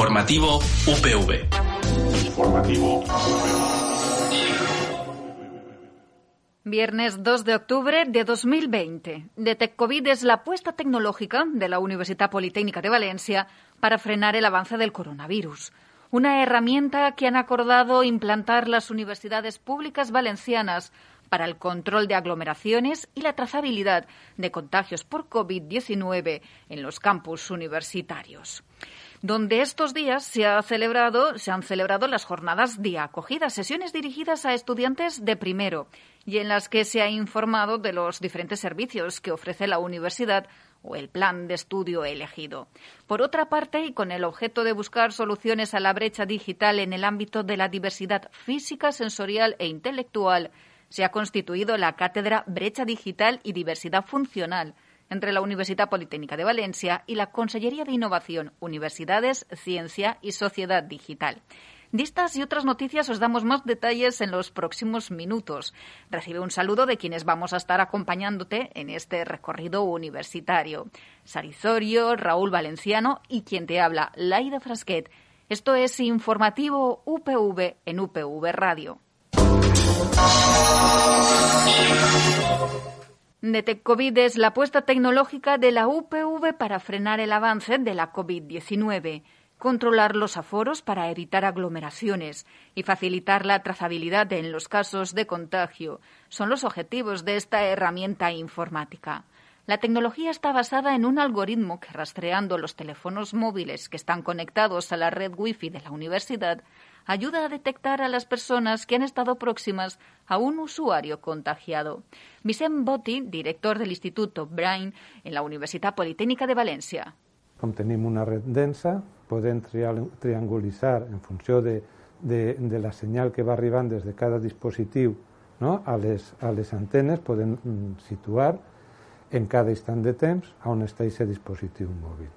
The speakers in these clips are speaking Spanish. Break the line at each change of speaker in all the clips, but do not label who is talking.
Informativo UPV. Informativo
Viernes 2 de octubre de 2020. DetecCovid es la apuesta tecnológica de la Universidad Politécnica de Valencia para frenar el avance del coronavirus. Una herramienta que han acordado implantar las universidades públicas valencianas para el control de aglomeraciones y la trazabilidad de contagios por COVID-19 en los campus universitarios donde estos días se, ha celebrado, se han celebrado las jornadas de acogida, sesiones dirigidas a estudiantes de primero y en las que se ha informado de los diferentes servicios que ofrece la universidad o el plan de estudio elegido. Por otra parte, y con el objeto de buscar soluciones a la brecha digital en el ámbito de la diversidad física, sensorial e intelectual, se ha constituido la cátedra Brecha Digital y Diversidad Funcional entre la Universidad Politécnica de Valencia y la Consellería de Innovación, Universidades, Ciencia y Sociedad Digital. De estas y otras noticias os damos más detalles en los próximos minutos. Recibe un saludo de quienes vamos a estar acompañándote en este recorrido universitario. Sarizorio, Raúl Valenciano y quien te habla, Laida Frasquet. Esto es Informativo UPV en UPV Radio. Deteccovid es la apuesta tecnológica de la UPV para frenar el avance de la COVID-19, controlar los aforos para evitar aglomeraciones y facilitar la trazabilidad en los casos de contagio son los objetivos de esta herramienta informática. La tecnología está basada en un algoritmo que, rastreando los teléfonos móviles que están conectados a la red Wi-Fi de la universidad, ayuda a detectar a las personas que han estado próximas a un usuario contagiado. Vicent Botti, director del Instituto Brain en la Universitat Politécnica de València.
Com tenim una red densa, podem triangulitzar en funció de, de, de la senyal que va arribant des de cada dispositiu no? a, les, a les antenes, podem mm, situar en cada instant de temps on està aquest dispositiu mòbil.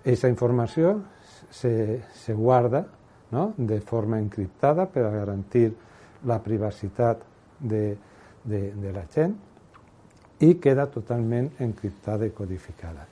Aquesta informació se, se guarda no? de forma encriptada per a garantir la privacitat de, de, la gent y queda totalmente encriptada y codificada.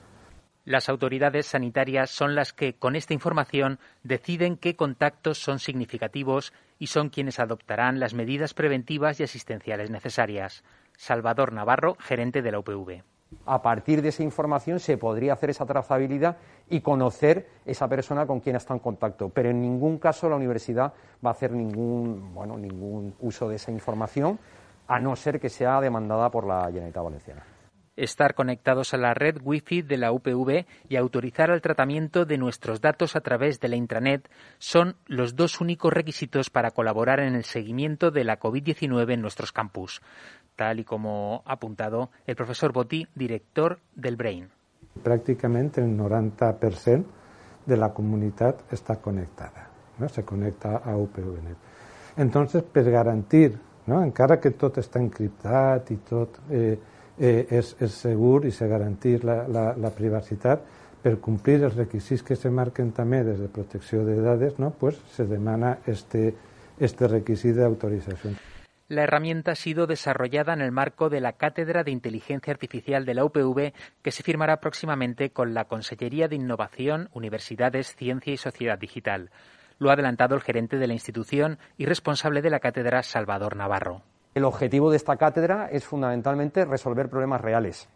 Las autoridades sanitarias son las que, con esta información, deciden qué contactos son significativos y son quienes adoptarán las medidas preventivas y asistenciales necesarias. Salvador Navarro, gerente de la UPV.
A partir de esa información se podría hacer esa trazabilidad y conocer esa persona con quien está en contacto, pero en ningún caso la universidad va a hacer ningún, bueno, ningún uso de esa información, a no ser que sea demandada por la Generalitat Valenciana.
Estar conectados a la red Wi-Fi de la UPV y autorizar el tratamiento de nuestros datos a través de la intranet son los dos únicos requisitos para colaborar en el seguimiento de la COVID-19 en nuestros campus tal y como ha apuntado el profesor Botti, director del BRAIN.
Prácticamente el 90% de la comunidad está conectada, no? se conecta a UPVNet. Entonces, per garantir, no? encara que tot està encriptat i tot eh, eh, és, és segur i se garantir la, la, la privacitat, per complir els requisits que se marquen també des de protecció de dades, no? pues se demana este, este requisit d'autorització.
La herramienta ha sido desarrollada en el marco de la Cátedra de Inteligencia Artificial de la UPV, que se firmará próximamente con la Consellería de Innovación, Universidades, Ciencia y Sociedad Digital. Lo ha adelantado el gerente de la institución y responsable de la cátedra, Salvador Navarro.
El objetivo de esta cátedra es fundamentalmente resolver problemas reales.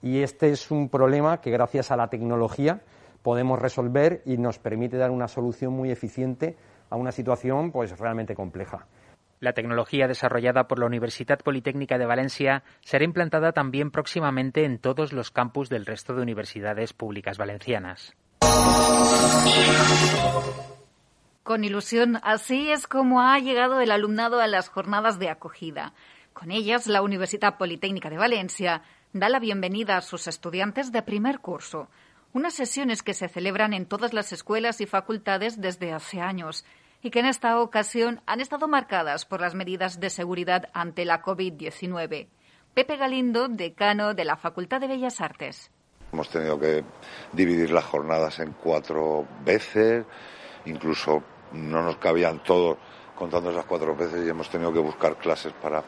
Y este es un problema que gracias a la tecnología podemos resolver y nos permite dar una solución muy eficiente a una situación pues realmente compleja.
La tecnología desarrollada por la Universidad Politécnica de Valencia será implantada también próximamente en todos los campus del resto de universidades públicas valencianas.
Con ilusión, así es como ha llegado el alumnado a las jornadas de acogida. Con ellas, la Universidad Politécnica de Valencia da la bienvenida a sus estudiantes de primer curso, unas sesiones que se celebran en todas las escuelas y facultades desde hace años y que en esta ocasión han estado marcadas por las medidas de seguridad ante la COVID-19. Pepe Galindo, decano de la Facultad de Bellas Artes.
Hemos tenido que dividir las jornadas en cuatro veces, incluso no nos cabían todos contando esas cuatro veces y hemos tenido que buscar clases para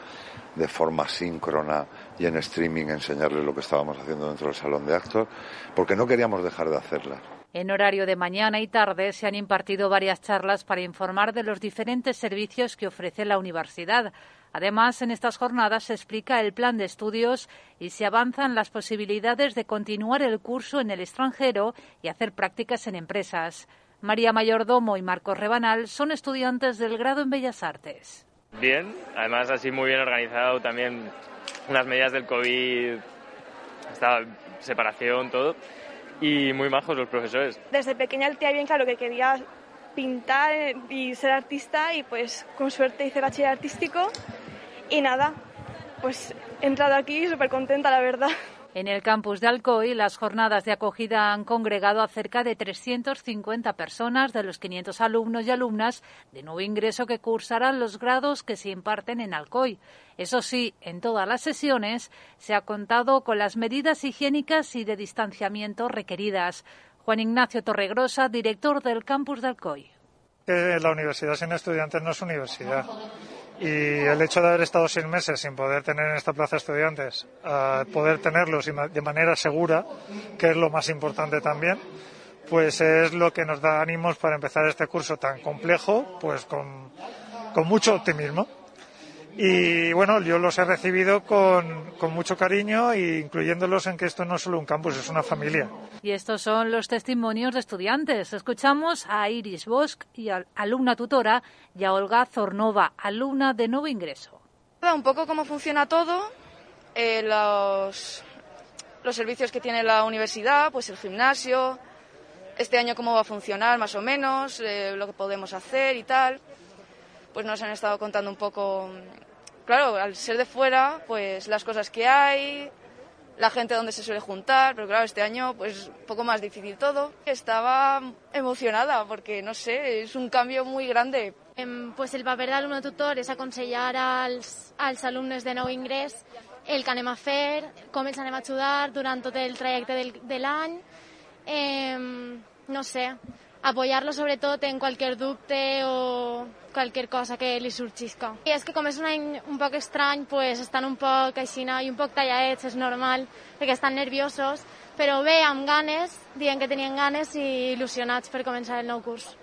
de forma síncrona y en streaming enseñarles lo que estábamos haciendo dentro del salón de actos, porque no queríamos dejar de hacerlas.
En horario de mañana y tarde se han impartido varias charlas para informar de los diferentes servicios que ofrece la universidad. Además, en estas jornadas se explica el plan de estudios y se avanzan las posibilidades de continuar el curso en el extranjero y hacer prácticas en empresas. María Mayordomo y Marcos Rebanal son estudiantes del grado en Bellas Artes.
Bien, además así muy bien organizado también unas medidas del COVID, esta separación, todo, y muy majos los profesores.
Desde pequeña tenía bien claro que quería pintar y ser artista y pues con suerte hice bachiller artístico y nada, pues he entrado aquí súper contenta la verdad.
En el campus de Alcoy, las jornadas de acogida han congregado a cerca de 350 personas de los 500 alumnos y alumnas de nuevo ingreso que cursarán los grados que se imparten en Alcoy. Eso sí, en todas las sesiones se ha contado con las medidas higiénicas y de distanciamiento requeridas. Juan Ignacio Torregrosa, director del campus de Alcoy.
La universidad sin estudiantes no es universidad y el hecho de haber estado seis meses sin poder tener en esta plaza estudiantes, poder tenerlos de manera segura, que es lo más importante también, pues es lo que nos da ánimos para empezar este curso tan complejo, pues con, con mucho optimismo. Y bueno, yo los he recibido con, con mucho cariño e incluyéndolos en que esto no es solo un campus, es una familia.
Y estos son los testimonios de estudiantes. Escuchamos a Iris Bosch, y alumna tutora, y a Olga Zornova, alumna de nuevo ingreso.
Un poco cómo funciona todo, eh, los, los servicios que tiene la universidad, pues el gimnasio, este año cómo va a funcionar más o menos, eh, lo que podemos hacer y tal. Pues nos han estado contando un poco claro, al ser de fuera, pues las cosas que hay, la gente donde se suele juntar, pero claro, este año pues un poco más difícil todo. Estaba emocionada porque, no sé, es un cambio muy grande.
Em, pues el papel de alumno tutor es aconsellar als, als alumnes de nou ingrés el que anem a fer, com els anem a ajudar durant tot el trajecte del, de l'any. Eh, no sé, apoyarlo sobre tot en qualsevol dubte o qualsevol cosa que li sorgisca. I és que com és un any un poc estrany, pues estan un poc aixina i un poc tallaets, és normal, perquè estan nerviosos, però bé, amb ganes, dient que tenien ganes i il·lusionats per començar el nou curs.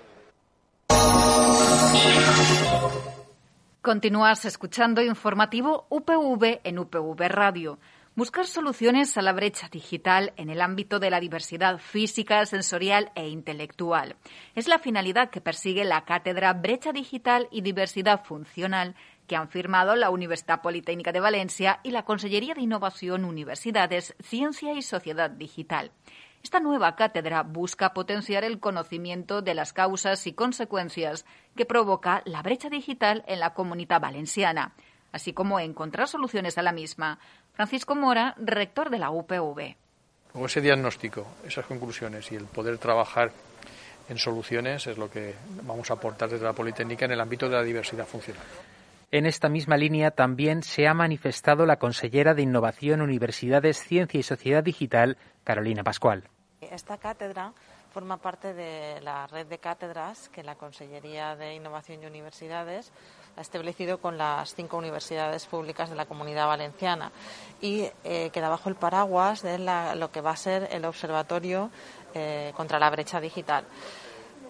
Continúas escuchando informativo UPV en UPV Radio. Buscar soluciones a la brecha digital en el ámbito de la diversidad física, sensorial e intelectual. Es la finalidad que persigue la cátedra Brecha Digital y Diversidad Funcional que han firmado la Universidad Politécnica de Valencia y la Consellería de Innovación, Universidades, Ciencia y Sociedad Digital. Esta nueva cátedra busca potenciar el conocimiento de las causas y consecuencias que provoca la brecha digital en la comunidad valenciana, así como encontrar soluciones a la misma. Francisco Mora, rector de la UPV.
Con ese diagnóstico, esas conclusiones y el poder trabajar en soluciones es lo que vamos a aportar desde la Politécnica en el ámbito de la diversidad funcional.
En esta misma línea también se ha manifestado la consellera de Innovación, Universidades, Ciencia y Sociedad Digital, Carolina Pascual.
Esta cátedra forma parte de la red de cátedras que la Consellería de Innovación y Universidades ha establecido con las cinco universidades públicas de la comunidad valenciana y eh, queda bajo el paraguas de lo que va a ser el Observatorio eh, contra la Brecha Digital.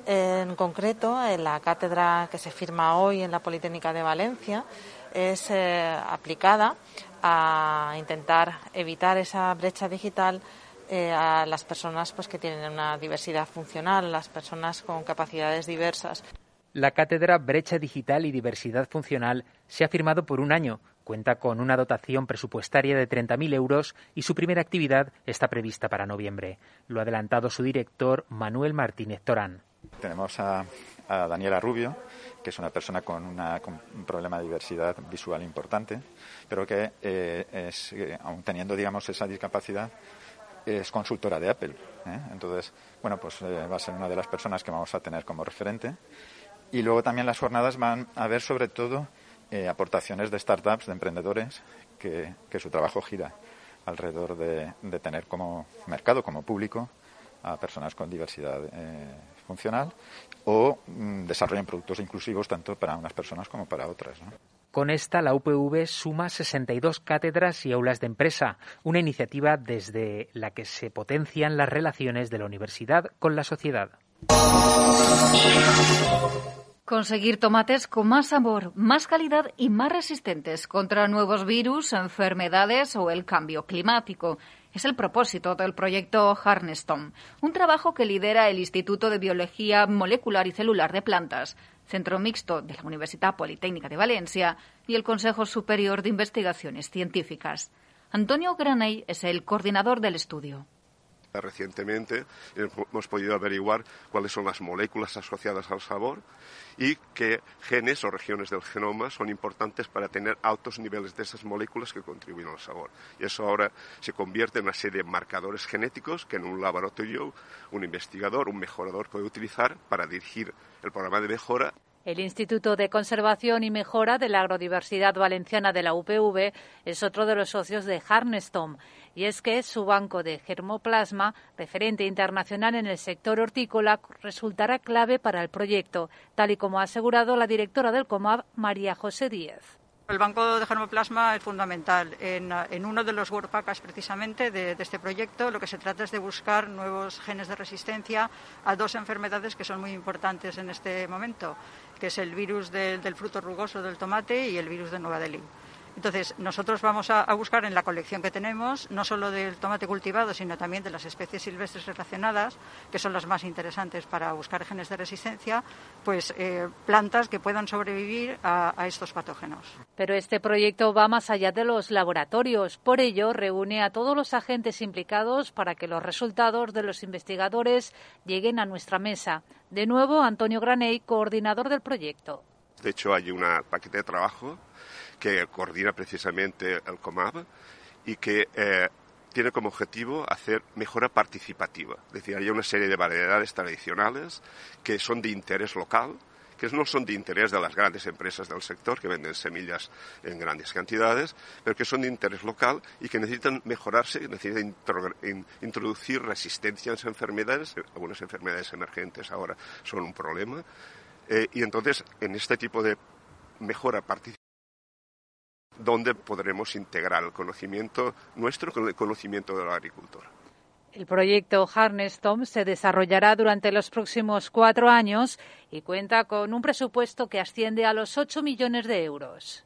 En concreto, en la cátedra que se firma hoy en la Politécnica de Valencia es eh, aplicada a intentar evitar esa brecha digital a las personas pues, que tienen una diversidad funcional, las personas con capacidades diversas.
La cátedra Brecha Digital y Diversidad Funcional se ha firmado por un año, cuenta con una dotación presupuestaria de 30.000 euros y su primera actividad está prevista para noviembre. Lo ha adelantado su director, Manuel Martínez Torán.
Tenemos a, Daniela Rubio, que es una persona con, un problema de diversidad visual importante, pero que, eh, es, eh, aun teniendo digamos, esa discapacidad, es consultora de Apple. ¿eh? Entonces, bueno, pues va a ser una de las personas que vamos a tener como referente. Y luego también las jornadas van a ver sobre todo eh, aportaciones de startups, de emprendedores, que, su trabajo gira alrededor de, tener como mercado, como público, a personas con diversidad funcional o mm, desarrollen productos inclusivos tanto para unas personas como para otras.
Con esta, la UPV suma 62 cátedras y aulas de empresa, una iniciativa desde la que se potencian las relaciones de la universidad con la sociedad.
Conseguir tomates con más sabor, más calidad y más resistentes contra nuevos virus, enfermedades o el cambio climático. Es el propósito del proyecto Harnestom, un trabajo que lidera el Instituto de Biología Molecular y Celular de Plantas, centro mixto de la Universidad Politécnica de Valencia y el Consejo Superior de Investigaciones Científicas. Antonio Graney es el coordinador del estudio.
Recientemente hemos podido averiguar cuáles son las moléculas asociadas al sabor y qué genes o regiones del genoma son importantes para tener altos niveles de esas moléculas que contribuyen al sabor. Y eso ahora se convierte en una serie de marcadores genéticos que en un laboratorio un investigador, un mejorador puede utilizar para dirigir el programa de mejora
el Instituto de Conservación y Mejora de la Agrodiversidad Valenciana de la UPV es otro de los socios de Harnestom y es que su banco de germoplasma, referente internacional en el sector hortícola, resultará clave para el proyecto, tal y como ha asegurado la directora del COMAB, María José Díez.
El banco de germoplasma es fundamental. En, uno de los WordPacks precisamente de, este proyecto lo que se trata es de buscar nuevos genes de resistencia a dos enfermedades que son muy importantes en este momento, que es el virus del fruto rugoso del tomate y el virus de Nueva Delhi. Entonces, nosotros vamos a, buscar en la colección que tenemos, no solo del tomate cultivado, sino también de las especies silvestres relacionadas, que son las más interesantes para buscar genes de resistencia, pues eh, plantas que puedan sobrevivir a, a estos patógenos.
Pero este proyecto va más allá de los laboratorios. Por ello, reúne a todos los agentes implicados para que los resultados de los investigadores lleguen a nuestra mesa. De nuevo, Antonio Graney, coordinador del proyecto.
De hecho, hay un paquete de trabajo que coordina precisamente el COMAB y que eh, tiene como objetivo hacer mejora participativa. Es decir, hay una serie de variedades tradicionales que son de interés local, que no son de interés de las grandes empresas del sector que venden semillas en grandes cantidades, pero que son de interés local y que necesitan mejorarse, necesitan introducir resistencia a enfermedades. Algunas enfermedades emergentes ahora son un problema. Eh, y entonces, en este tipo de mejora participativa, donde podremos integrar el conocimiento nuestro con el conocimiento del agricultor.
El proyecto Harnestom se desarrollará durante los próximos cuatro años y cuenta con un presupuesto que asciende a los 8 millones de euros.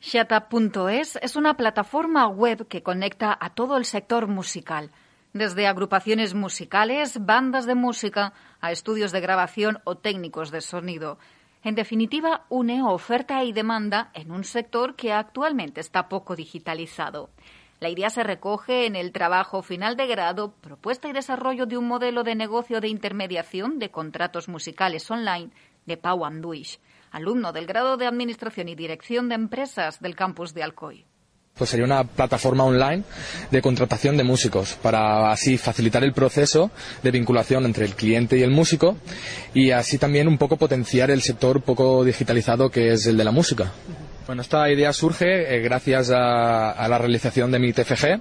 Shatup.es es una plataforma web que conecta a todo el sector musical, desde agrupaciones musicales, bandas de música, a estudios de grabación o técnicos de sonido. En definitiva, une oferta y demanda en un sector que actualmente está poco digitalizado. La idea se recoge en el trabajo final de grado, propuesta y desarrollo de un modelo de negocio de intermediación de contratos musicales online de Pau Anduish, alumno del grado de Administración y Dirección de Empresas del campus de Alcoy.
Pues sería una plataforma online de contratación de músicos para así facilitar el proceso de vinculación entre el cliente y el músico y así también un poco potenciar el sector poco digitalizado que es el de la música. Bueno, esta idea surge eh, gracias a, la realización de mi TFG,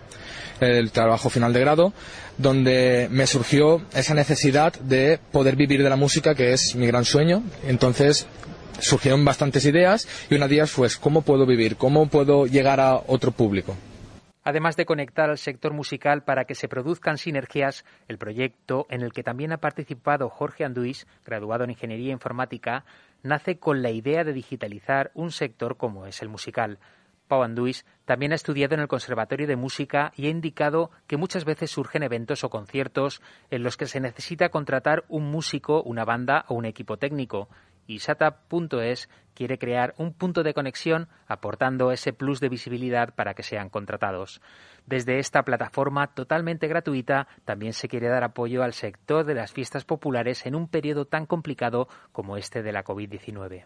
el trabajo final de grado, donde me surgió esa necesidad de poder vivir de la música, que es mi gran sueño. Entonces surgieron bastantes ideas y una de ellas fue cómo puedo vivir, cómo puedo llegar a otro público.
Además de conectar al sector musical para que se produzcan sinergias, el proyecto, en el que también ha participado Jorge Anduis, graduado en Ingeniería Informática, nace con la idea de digitalizar un sector como es el musical. Pau Anduis también ha estudiado en el Conservatorio de Música y ha indicado que muchas veces surgen eventos o conciertos en los que se necesita contratar un músico, una banda o un equipo técnico y Sata.es quiere crear un punto de conexión aportando ese plus de visibilidad para que sean contratados. Desde esta plataforma totalmente gratuita también se quiere dar apoyo al sector de las fiestas populares en un periodo tan complicado como este de la COVID-19.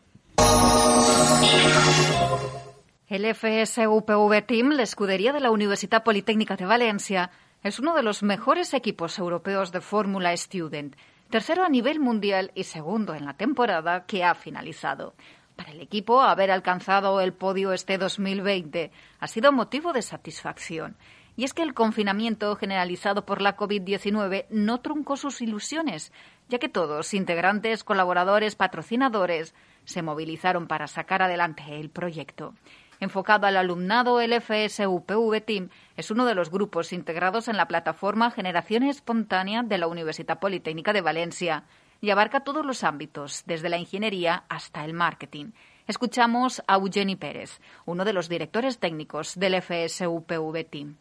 El FSUPV Team, la escudería de la Universidad Politécnica de Valencia, es uno de los mejores equipos europeos de Fórmula Student tercero a nivel mundial y segundo en la temporada que ha finalizado. Para el equipo, haber alcanzado el podio este 2020 ha sido motivo de satisfacción. Y es que el confinamiento generalizado por la COVID-19 no truncó sus ilusiones, ya que todos, integrantes, colaboradores, patrocinadores, se movilizaron para sacar adelante el proyecto. Enfocado al alumnado, el FSUPV Team es uno de los grupos integrados en la plataforma Generación Espontánea de la Universidad Politécnica de Valencia y abarca todos los ámbitos, desde la ingeniería hasta el marketing. Escuchamos a Eugeni Pérez, uno de los directores técnicos del FSUPV Team.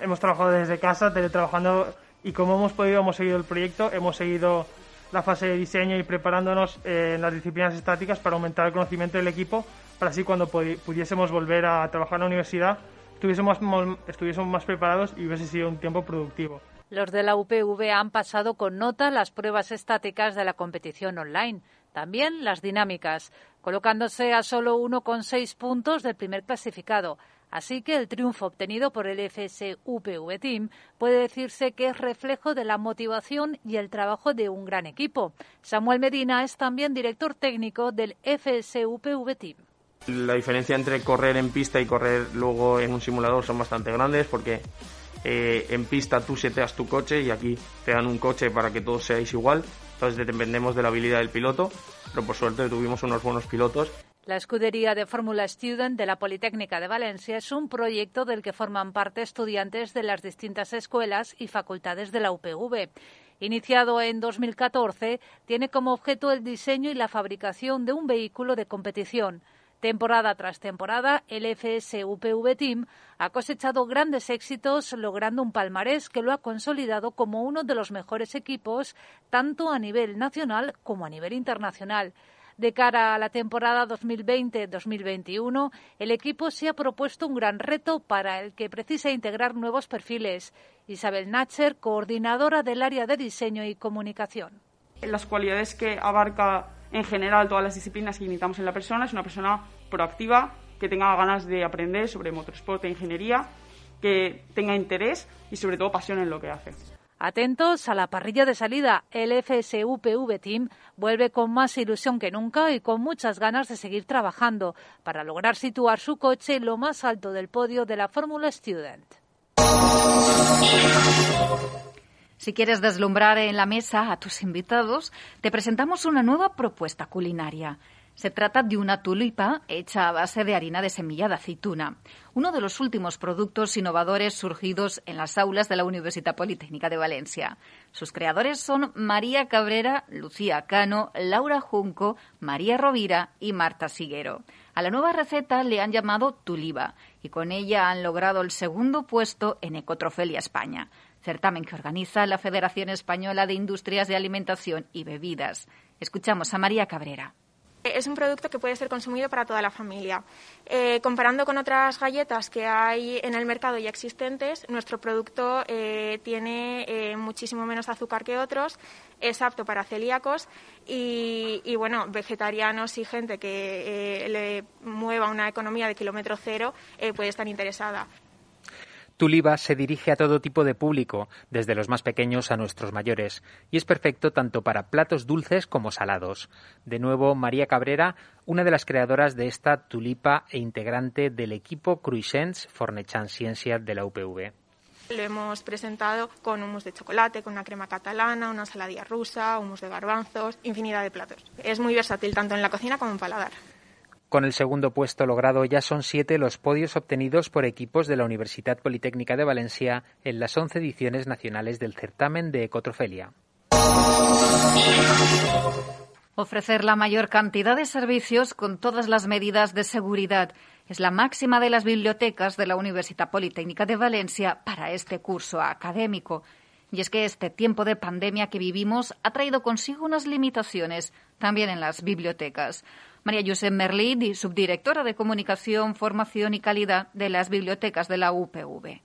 Hemos trabajado desde casa, teletrabajando, y como hemos podido, hemos seguido el proyecto, hemos seguido la fase de diseño y preparándonos en las disciplinas estáticas para aumentar el conocimiento del equipo, para así cuando pudiésemos volver a trabajar en la universidad estuviésemos, más preparados y hubiese sido un tiempo productivo.
Los de la UPV han pasado con nota las pruebas estáticas de la competición online, también las dinámicas, colocándose a solo 1,6 puntos del primer clasificado. Así que el triunfo obtenido por el FSUPV Team puede decirse que es reflejo de la motivación y el trabajo de un gran equipo. Samuel Medina es también director técnico del FSUPV Team.
La diferencia entre correr en pista y correr luego en un simulador son bastante grandes porque eh, en pista tú seteas tu coche y aquí te dan un coche para que todos seáis igual. Entonces dependemos de la habilidad del piloto, pero por suerte tuvimos unos buenos pilotos
la escudería de Fórmula Student de la Politécnica de Valencia es un proyecto del que forman parte estudiantes de las distintas escuelas y facultades de la UPV. Iniciado en 2014, tiene como objeto el diseño y la fabricación de un vehículo de competición. Temporada tras temporada, el FSUPV Team ha cosechado grandes éxitos, logrando un palmarés que lo ha consolidado como uno de los mejores equipos, tanto a nivel nacional como a nivel internacional. De cara a la temporada 2020-2021, el equipo se ha propuesto un gran reto para el que precisa integrar nuevos perfiles. Isabel Natcher, coordinadora del área de diseño y comunicación.
Las cualidades que abarca en general todas las disciplinas que necesitamos en la persona es una persona proactiva, que tenga ganas de aprender sobre motorsport e ingeniería, que tenga interés y sobre todo pasión en lo que hace.
Atentos a la parrilla de salida. El FSUPV Team vuelve con más ilusión que nunca y con muchas ganas de seguir trabajando para lograr situar su coche en lo más alto del podio de la Fórmula Student.
Si quieres deslumbrar en la mesa a tus invitados, te presentamos una nueva propuesta culinaria. Se trata de una tulipa hecha a base de harina de semilla de aceituna, uno de los últimos productos innovadores surgidos en las aulas de la Universidad Politécnica de Valencia. Sus creadores son María Cabrera, Lucía Cano, Laura Junco, María Rovira y Marta Siguero. A la nueva receta le han llamado tuliba y con ella han logrado el segundo puesto en Ecotrofelia España, certamen que organiza la Federación Española de Industrias de Alimentación y Bebidas. Escuchamos a María Cabrera.
Es un producto que puede ser consumido para toda la familia. Eh, comparando con otras galletas que hay en el mercado ya existentes, nuestro producto eh, tiene eh, muchísimo menos azúcar que otros, es apto para celíacos y, y bueno, vegetarianos y gente que le mueva una economía de kilómetro cero puede estar interesada.
Tuliba se dirige a todo tipo de público, desde los más pequeños a nuestros mayores, y es perfecto tanto para platos dulces como salados. De nuevo, María Cabrera, una de las creadoras de esta tulipa e integrante del equipo Cruisens Fornechan Ciencia de la UPV.
Lo hemos presentado con humus de chocolate, con una crema catalana, una saladilla rusa, humus de garbanzos, infinidad de platos. Es muy versátil tanto en la cocina como en paladar.
Con el segundo puesto logrado ya son siete los podios obtenidos por equipos de la Universidad Politécnica de Valencia en las once ediciones nacionales del certamen de Ecotrofelia.
Ofrecer la mayor cantidad de servicios con todas las medidas de seguridad es la máxima de las bibliotecas de la Universidad Politécnica de Valencia para este curso académico. Y es que este tiempo de pandemia que vivimos ha traído consigo unas limitaciones también en las bibliotecas. María Josep Merlí, subdirectora de Comunicación, Formación y Calidad de las Bibliotecas de la UPV.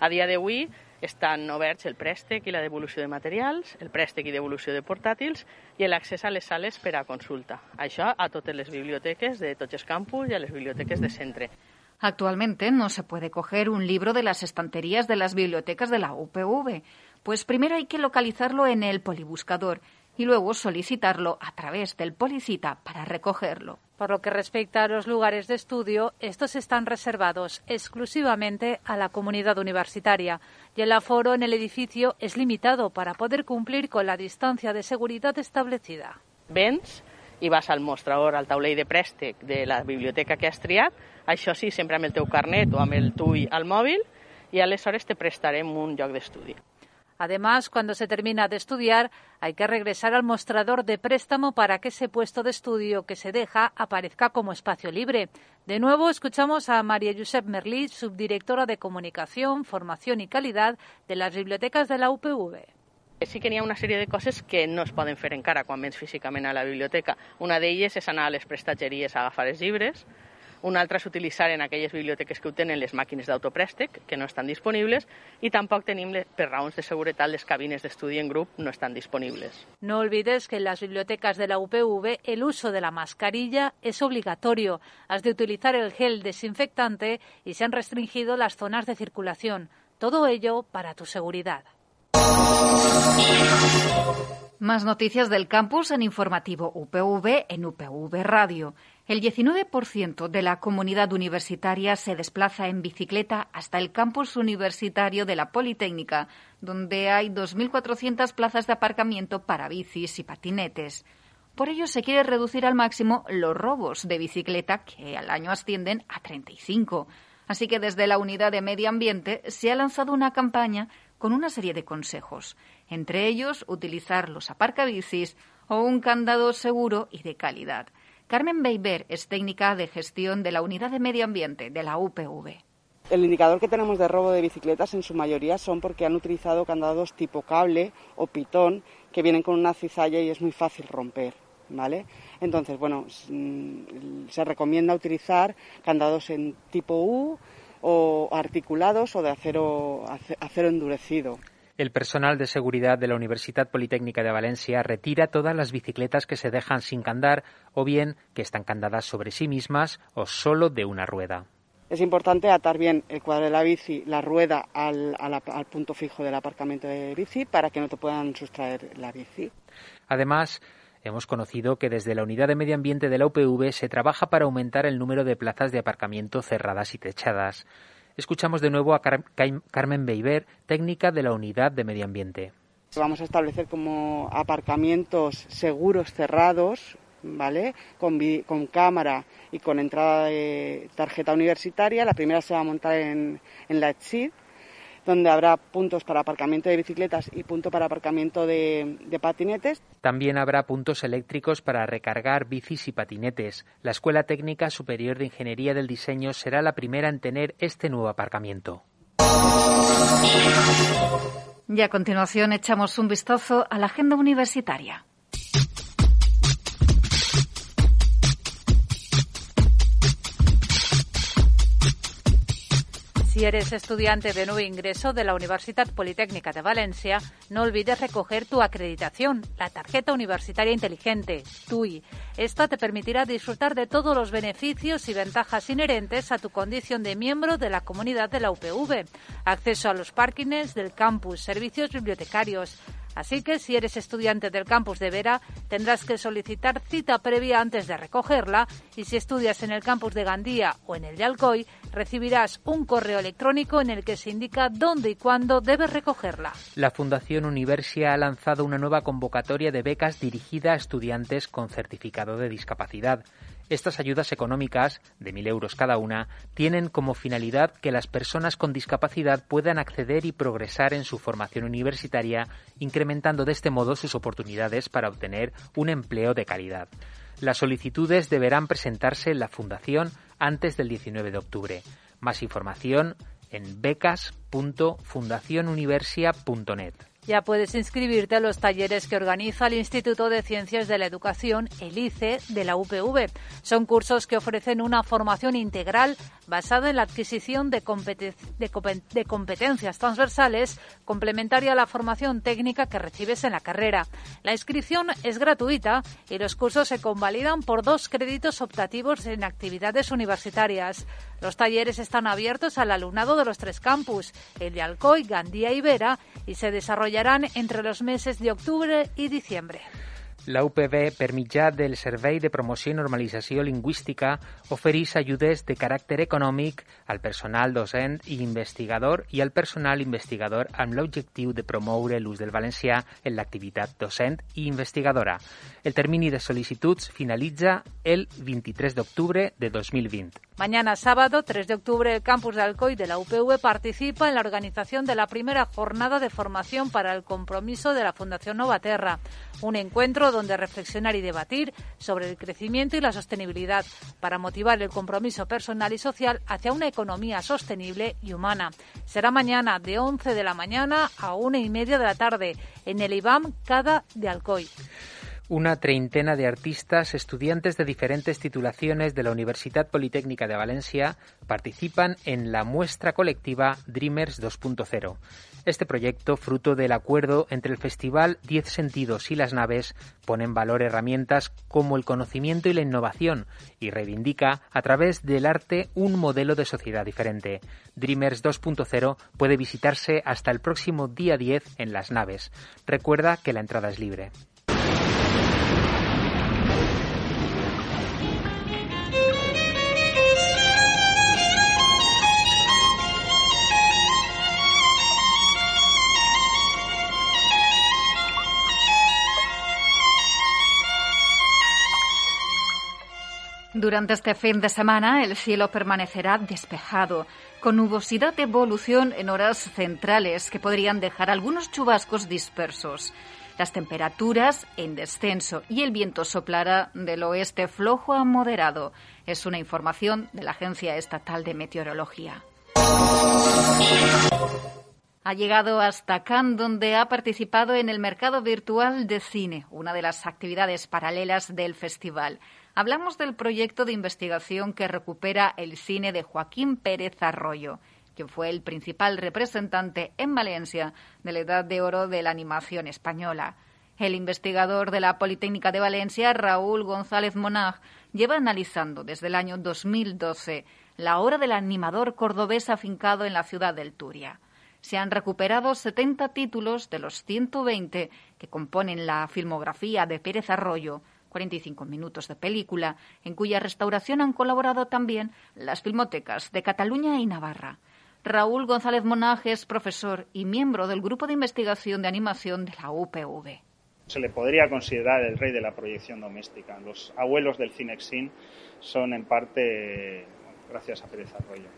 A dia d'avui estan oberts el préstec i la devolució de materials, el préstec i devolució de portàtils i l'accés a les sales per a consulta. Això a totes les biblioteques de tots els campus i a les biblioteques de centre.
Actualmente no se puede coger un libro de las estanterías de las bibliotecas de la UPV, pues primero hay que localizarlo en el polibuscador y luego solicitarlo a través del Policita para recogerlo.
Por lo que respecta a los lugares de estudio, estos están reservados exclusivamente a la comunidad universitaria y el aforo en el edificio es limitado para poder cumplir con la distancia de seguridad establecida.
Béns i vas al mostrador, al taulell de préstec de la biblioteca que has triat, això sí, sempre amb el teu carnet o amb el TUI al mòbil, i aleshores te prestarem un lloc d'estudi.
Además, cuando se termina de estudiar, hay que regresar al mostrador de préstamo para que ese puesto de estudio que se deja aparezca como espacio libre. De nuevo, escuchamos a María Josep Merlí, subdirectora de Comunicación, Formación y Calidad de las bibliotecas de la UPV.
Sí que ha una sèrie de coses que no es poden fer encara quan vens físicament a la biblioteca. Una d'elles és anar a les prestatgeries a agafar els llibres, una altra és utilitzar en aquelles biblioteques que ho tenen les màquines d'autoprèstec, que no estan disponibles, i tampoc tenim, per raons de seguretat, les cabines d'estudi en grup no estan disponibles.
No olvides que en las bibliotecas de la UPV el uso de la mascarilla es obligatorio. Has de utilizar el gel desinfectante y se han restringido las zonas de circulación. Todo ello para tu seguridad.
Más noticias del campus en informativo UPV en UPV Radio. El 19% de la comunidad universitaria se desplaza en bicicleta hasta el campus universitario de la Politécnica, donde hay 2.400 plazas de aparcamiento para bicis y patinetes. Por ello se quiere reducir al máximo los robos de bicicleta, que al año ascienden a 35. Así que desde la Unidad de Medio Ambiente se ha lanzado una campaña con una serie de consejos, entre ellos utilizar los aparcabicis o un candado seguro y de calidad. Carmen Beiber es técnica de gestión de la Unidad de Medio Ambiente de la UPV.
El indicador que tenemos de robo de bicicletas en su mayoría son porque han utilizado candados tipo cable o pitón que vienen con una cizalla y es muy fácil romper. ¿Vale? Entonces, bueno, mm, se recomienda utilizar candados en tipo U o articulados o de acero, acero endurecido.
El personal de seguridad de la Universidad Politécnica de Valencia retira todas las bicicletas que se dejan sin candar o bien que están candadas sobre sí mismas o solo de una rueda.
Es importante atar bien el cuadro de la bici, la rueda al, al punto fijo del aparcamiento de bici para que no te puedan sustraer la bici.
Además, Hemos conocido que desde la Unidad de Medio Ambiente de la UPV se trabaja para aumentar el número de plazas de aparcamiento cerradas y techadas. Escuchamos de nuevo a Carmen Beiber, técnica de la Unidad de Medio Ambiente.
Vamos a establecer como aparcamientos seguros cerrados, ¿vale? Con, cámara y con entrada de tarjeta universitaria. La primera se va a montar en, en la ETSID donde habrá puntos para aparcamiento de bicicletas y punto para aparcamiento de, de, patinetes.
También habrá puntos eléctricos para recargar bicis y patinetes. La Escuela Técnica Superior de Ingeniería del Diseño será la primera en tener este nuevo aparcamiento.
Y a continuación echamos un vistazo a la agenda universitaria.
Si eres estudiante de nuevo ingreso de la Universidad Politécnica de Valencia, no olvides recoger tu acreditación, la tarjeta universitaria inteligente, TUI. Esta te permitirá disfrutar de todos los beneficios y ventajas inherentes a tu condición de miembro de la comunidad de la UPV. Acceso a los parkings del campus, servicios bibliotecarios, Así que si eres estudiante del campus de Vera, tendrás que solicitar cita previa antes de recogerla y si estudias en el campus de Gandía o en el de Alcoy, recibirás un correo electrónico en el que se indica dónde y cuándo debes recogerla.
La Fundación Universia ha lanzado una nueva convocatoria de becas dirigida a estudiantes con certificado de discapacidad. Estas ayudas económicas, de 1.000 euros cada una, tienen como finalidad que las personas con discapacidad puedan acceder y progresar en su formación universitaria, incrementando de este modo sus oportunidades para obtener un empleo de calidad. Las solicitudes deberán presentarse en la Fundación antes del 19 de octubre. Más información en becas.fundacionuniversia.net.
Ya puedes inscribirte a los talleres que organiza el Instituto de Ciencias de la Educación, el ICE, de la UPV. Son cursos que ofrecen una formación integral basada en la adquisición de, de, competencias transversales complementaria a la formación técnica que recibes en la carrera. La inscripción es gratuita y los cursos se convalidan por dos créditos optativos en actividades universitarias. Los talleres están abiertos al alumnado de los tres campus, el de Alcoy, Gandía y Vera, y se desarrollarán entre los meses de octubre y diciembre.
La UPB, per mitjà del Servei de Promoció i Normalització Lingüística, ofereix ajudes de caràcter econòmic al personal docent i investigador i al personal investigador amb l'objectiu de promoure l'ús del valencià en l'activitat docent i investigadora. El termini de sol·licituds finalitza el 23 d'octubre de 2020.
Mañana sábado, 3 de octubre, el campus de Alcoy de la UPV participa en la organización de la primera jornada de formación para el compromiso de la Fundación Novaterra, un encuentro donde reflexionar y debatir sobre el crecimiento y la sostenibilidad para motivar el compromiso personal y social hacia una economía sostenible y humana. Será mañana de 11 de la mañana a una y media de la tarde en el IBAM CADA de Alcoy.
Una treintena de artistas, estudiantes de diferentes titulaciones de la Universidad Politécnica de Valencia, participan en la muestra colectiva Dreamers 2.0. Este proyecto, fruto del acuerdo entre el Festival Diez Sentidos y las Naves, pone en valor herramientas como el conocimiento y la innovación y reivindica, a través del arte, un modelo de sociedad diferente. Dreamers 2.0 puede visitarse hasta el próximo día 10 en las Naves. Recuerda que la entrada es libre.
Durante este fin de semana el cielo permanecerá despejado, con nubosidad de evolución en horas centrales que podrían dejar algunos chubascos dispersos. Las temperaturas en descenso y el viento soplará del oeste flojo a moderado. Es una información de la Agencia Estatal de Meteorología. Ha llegado hasta Cannes, donde ha participado en el mercado virtual de cine, una de las actividades paralelas del festival. Hablamos del proyecto de investigación que recupera el cine de Joaquín Pérez Arroyo, quien fue el principal representante en Valencia de la Edad de Oro de la animación española. El investigador de la Politécnica de Valencia, Raúl González Monag, lleva analizando desde el año 2012 la obra del animador cordobés afincado en la ciudad del Turia. Se han recuperado 70 títulos de los 120 que componen la filmografía de Pérez Arroyo, 45 minutos de película, en cuya restauración han colaborado también las filmotecas de Cataluña y Navarra. Raúl González Monaje es profesor y miembro del grupo de investigación de animación de la UPV.
Se le podría considerar el rey de la proyección doméstica. Los abuelos del Cinexin son en parte gracias a Pérez Arroyo.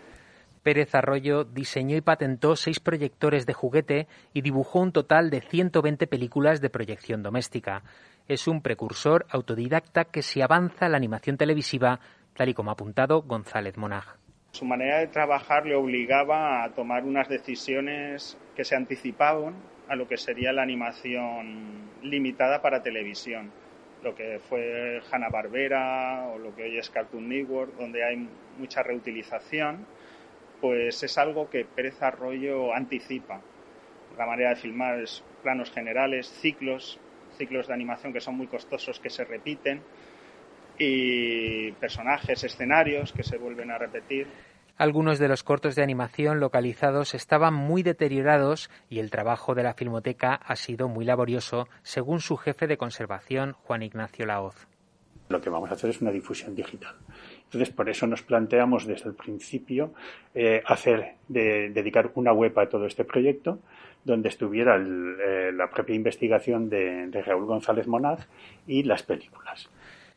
Pérez Arroyo diseñó y patentó seis proyectores de juguete y dibujó un total de 120 películas de proyección doméstica es un precursor autodidacta que se avanza a la animación televisiva, tal y como ha apuntado González Monag.
Su manera de trabajar le obligaba a tomar unas decisiones que se anticipaban a lo que sería la animación limitada para televisión, lo que fue Hanna-Barbera o lo que hoy es Cartoon Network, donde hay mucha reutilización, pues es algo que Pérez Arroyo anticipa. La manera de filmar es planos generales, ciclos, ciclos de animación que son muy costosos que se repiten y personajes, escenarios que se vuelven a repetir.
Algunos de los cortos de animación localizados estaban muy deteriorados y el trabajo de la Filmoteca ha sido muy laborioso, según su jefe de conservación, Juan Ignacio Laoz.
Lo que vamos a hacer es una difusión digital. Entonces, por eso nos planteamos desde el principio eh, hacer, de, dedicar una web a todo este proyecto, donde estuviera eh, la propia investigación de, de Raúl González Monaz y las películas.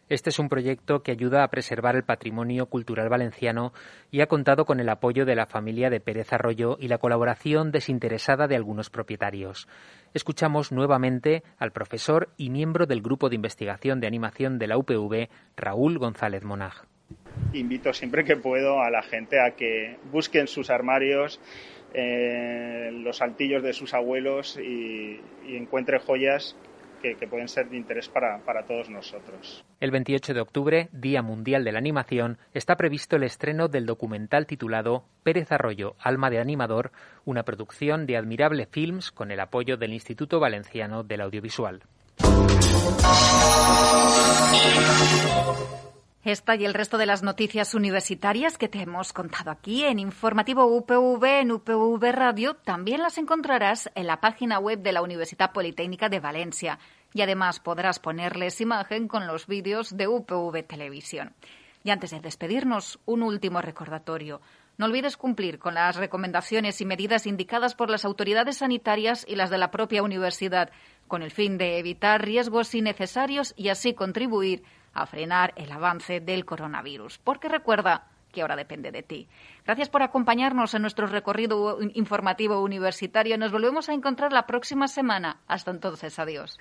Este es un proyecto que ayuda a preservar el patrimonio cultural valenciano y ha contado con el apoyo de la familia de Pérez Arroyo y la colaboración desinteresada de algunos propietarios. Escuchamos nuevamente al profesor y miembro del Grupo de Investigación de Animación de la UPV, Raúl González Monag.
Invito siempre que puedo a la gente a que busquen sus armarios eh, los altillos de sus abuelos y, encuentre joyas que, pueden ser de interés para, para todos nosotros.
El 28 de octubre, Día Mundial de la Animación, está previsto el estreno del documental titulado Pérez Arroyo, Alma de Animador, una producción de Admirable Films con el apoyo del Instituto Valenciano del Audiovisual.
Esta y el resto de las noticias universitarias que te hemos contado aquí en Informativo UPV, en UPV Radio, también las encontrarás en la página web de la Universidad Politécnica de Valencia y además podrás ponerles imagen con los vídeos de UPV Televisión. Y antes de despedirnos, un último recordatorio. No olvides cumplir con las recomendaciones y medidas indicadas por las autoridades sanitarias y las de la propia universidad, con el fin de evitar riesgos innecesarios y así contribuir a frenar el avance del coronavirus. Porque recuerda que ahora depende de ti. Gracias por acompañarnos en nuestro recorrido informativo universitario. Nos volvemos a encontrar la próxima semana. Hasta entonces, adiós.